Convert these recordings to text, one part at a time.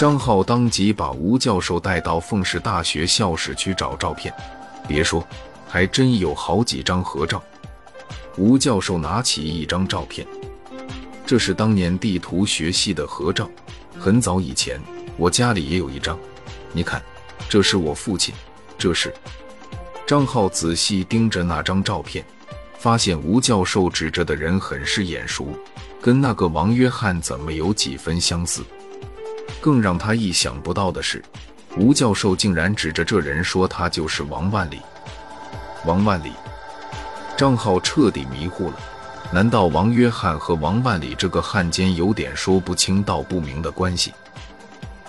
张浩当即把吴教授带到凤氏大学校史区找照片，别说，还真有好几张合照。吴教授拿起一张照片，这是当年地图学系的合照，很早以前，我家里也有一张。你看，这是我父亲，这是。张浩仔细盯着那张照片，发现吴教授指着的人很是眼熟，跟那个王约翰怎么有几分相似？更让他意想不到的是，吴教授竟然指着这人说他就是王万里。王万里，张浩彻底迷糊了。难道王约翰和王万里这个汉奸有点说不清道不明的关系？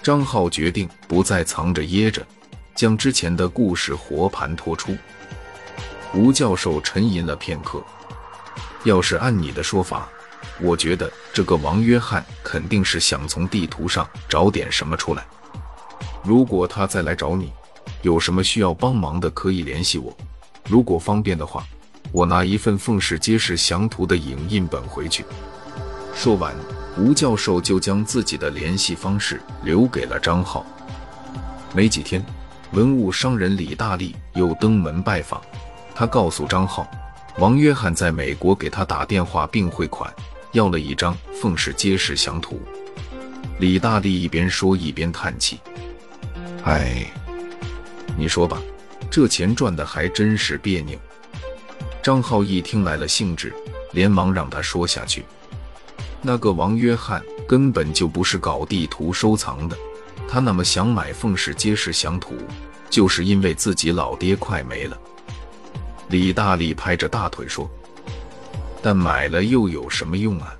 张浩决定不再藏着掖着，将之前的故事活盘托出。吴教授沉吟了片刻，要是按你的说法。我觉得这个王约翰肯定是想从地图上找点什么出来。如果他再来找你，有什么需要帮忙的可以联系我。如果方便的话，我拿一份《凤氏街市详图》的影印本回去。说完，吴教授就将自己的联系方式留给了张浩。没几天，文物商人李大力又登门拜访，他告诉张浩，王约翰在美国给他打电话并汇款。要了一张《凤氏街市详图》，李大力一边说一边叹气：“哎，你说吧，这钱赚的还真是别扭。”张浩一听来了兴致，连忙让他说下去：“那个王约翰根本就不是搞地图收藏的，他那么想买《凤氏街市详图》，就是因为自己老爹快没了。”李大力拍着大腿说。但买了又有什么用啊？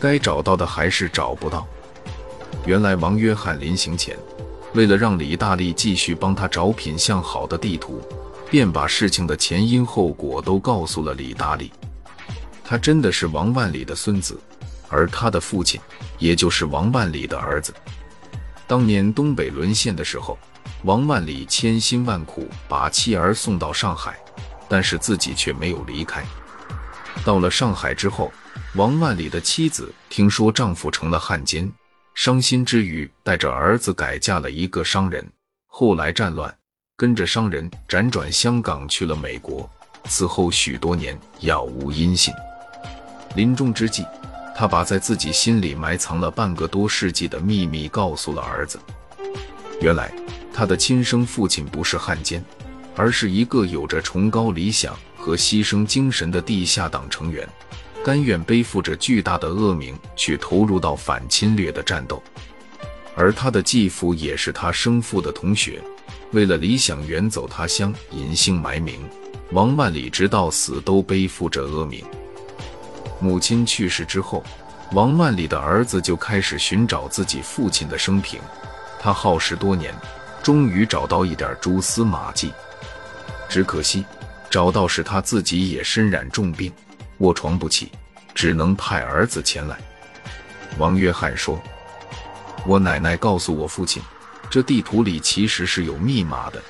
该找到的还是找不到。原来王约翰临行前，为了让李大力继续帮他找品相好的地图，便把事情的前因后果都告诉了李大力。他真的是王万里的孙子，而他的父亲，也就是王万里的儿子。当年东北沦陷的时候，王万里千辛万苦把妻儿送到上海，但是自己却没有离开。到了上海之后，王万里的妻子听说丈夫成了汉奸，伤心之余带着儿子改嫁了一个商人。后来战乱，跟着商人辗转香港去了美国，此后许多年杳无音信。临终之际，他把在自己心里埋藏了半个多世纪的秘密告诉了儿子。原来，他的亲生父亲不是汉奸，而是一个有着崇高理想。和牺牲精神的地下党成员，甘愿背负着巨大的恶名去投入到反侵略的战斗，而他的继父也是他生父的同学，为了理想远走他乡，隐姓埋名。王万里直到死都背负着恶名。母亲去世之后，王万里的儿子就开始寻找自己父亲的生平，他耗时多年，终于找到一点蛛丝马迹，只可惜。找到时，他自己也身染重病，卧床不起，只能派儿子前来。王约翰说：“我奶奶告诉我父亲，这地图里其实是有密码的，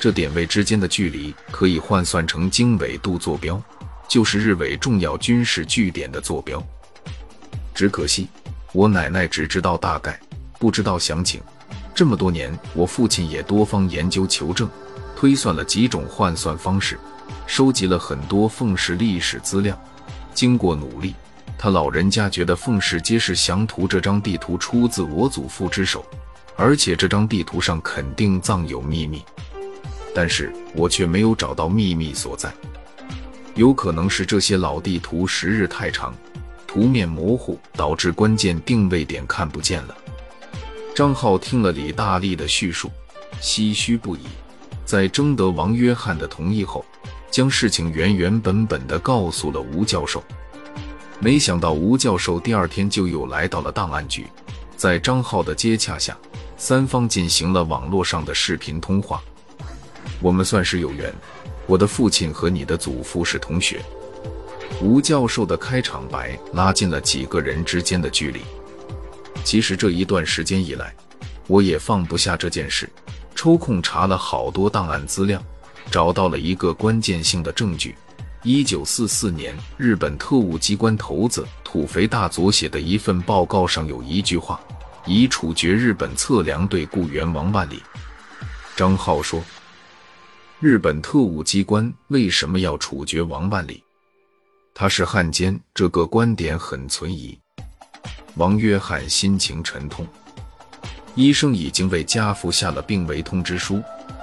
这点位之间的距离可以换算成经纬度坐标，就是日伪重要军事据点的坐标。只可惜，我奶奶只知道大概，不知道详情。这么多年，我父亲也多方研究求证，推算了几种换算方式。”收集了很多凤氏历史资料，经过努力，他老人家觉得《凤氏街市详图》这张地图出自我祖父之手，而且这张地图上肯定藏有秘密。但是我却没有找到秘密所在，有可能是这些老地图时日太长，图面模糊，导致关键定位点看不见了。张浩听了李大力的叙述，唏嘘不已。在征得王约翰的同意后。将事情原原本本的告诉了吴教授，没想到吴教授第二天就又来到了档案局，在张浩的接洽下，三方进行了网络上的视频通话。我们算是有缘，我的父亲和你的祖父是同学。吴教授的开场白拉近了几个人之间的距离。其实这一段时间以来，我也放不下这件事，抽空查了好多档案资料。找到了一个关键性的证据：一九四四年，日本特务机关头子土肥大佐写的一份报告上有一句话：“已处决日本测量队雇员王万里。张浩说：“日本特务机关为什么要处决王万里？他是汉奸，这个观点很存疑。”王约翰心情沉痛。医生已经为家父下了病危通知书，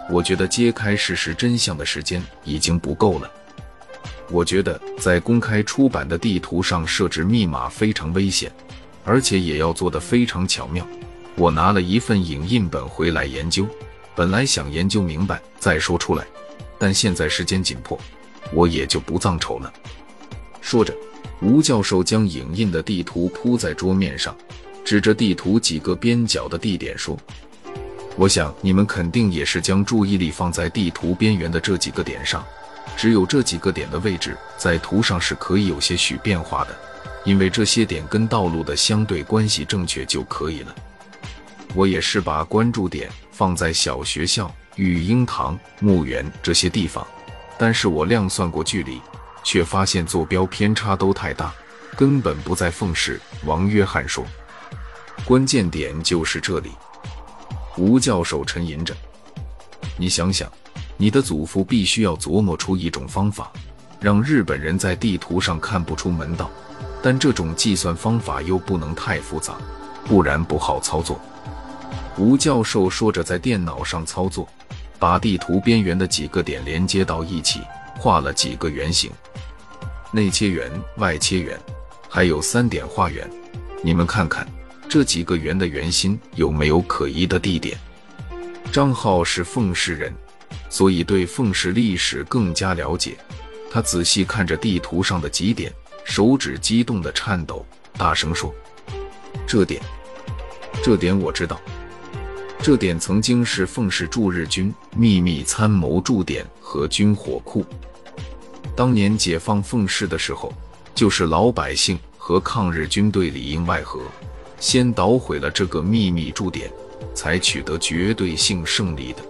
我觉得揭开事实真相的时间已经不够了。我觉得在公开出版的地图上设置密码非常危险，而且也要做得非常巧妙。我拿了一份影印本回来研究，本来想研究明白再说出来，但现在时间紧迫，我也就不藏丑了。说着，吴教授将影印的地图铺在桌面上，指着地图几个边角的地点说：“我想你们肯定也是将注意力放在地图边缘的这几个点上。”只有这几个点的位置在图上是可以有些许变化的，因为这些点跟道路的相对关系正确就可以了。我也是把关注点放在小学校、育婴堂、墓园这些地方，但是我量算过距离，却发现坐标偏差都太大，根本不在凤市。王约翰说：“关键点就是这里。”吴教授沉吟着：“你想想。”你的祖父必须要琢磨出一种方法，让日本人在地图上看不出门道，但这种计算方法又不能太复杂，不然不好操作。吴教授说着，在电脑上操作，把地图边缘的几个点连接到一起，画了几个圆形，内切圆、外切圆，还有三点画圆。你们看看这几个圆的圆心有没有可疑的地点？张浩是凤市人。所以对凤市历史更加了解。他仔细看着地图上的几点，手指激动的颤抖，大声说：“这点，这点我知道。这点曾经是凤市驻日军秘密参谋驻点和军火库。当年解放凤市的时候，就是老百姓和抗日军队里应外合，先捣毁了这个秘密驻点，才取得绝对性胜利的。”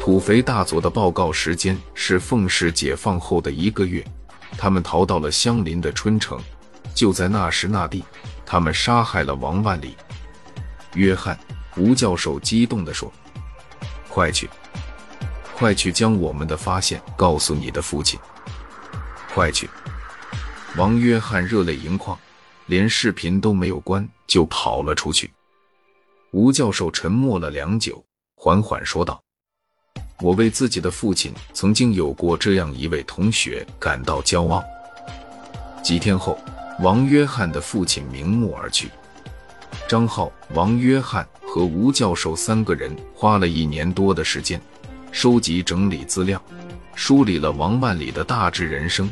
土肥大佐的报告时间是凤市解放后的一个月，他们逃到了相邻的春城。就在那时那地，他们杀害了王万里。约翰，吴教授激动地说：“快去，快去将我们的发现告诉你的父亲！快去！”王约翰热泪盈眶，连视频都没有关就跑了出去。吴教授沉默了良久，缓缓说道。我为自己的父亲曾经有过这样一位同学感到骄傲。几天后，王约翰的父亲瞑目而去。张浩、王约翰和吴教授三个人花了一年多的时间，收集整理资料，梳理了王万里的大致人生，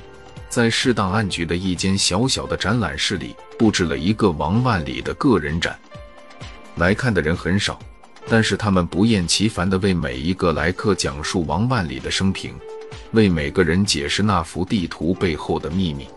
在市档案局的一间小小的展览室里布置了一个王万里的个人展，来看的人很少。但是他们不厌其烦地为每一个来客讲述王万里的生平，为每个人解释那幅地图背后的秘密。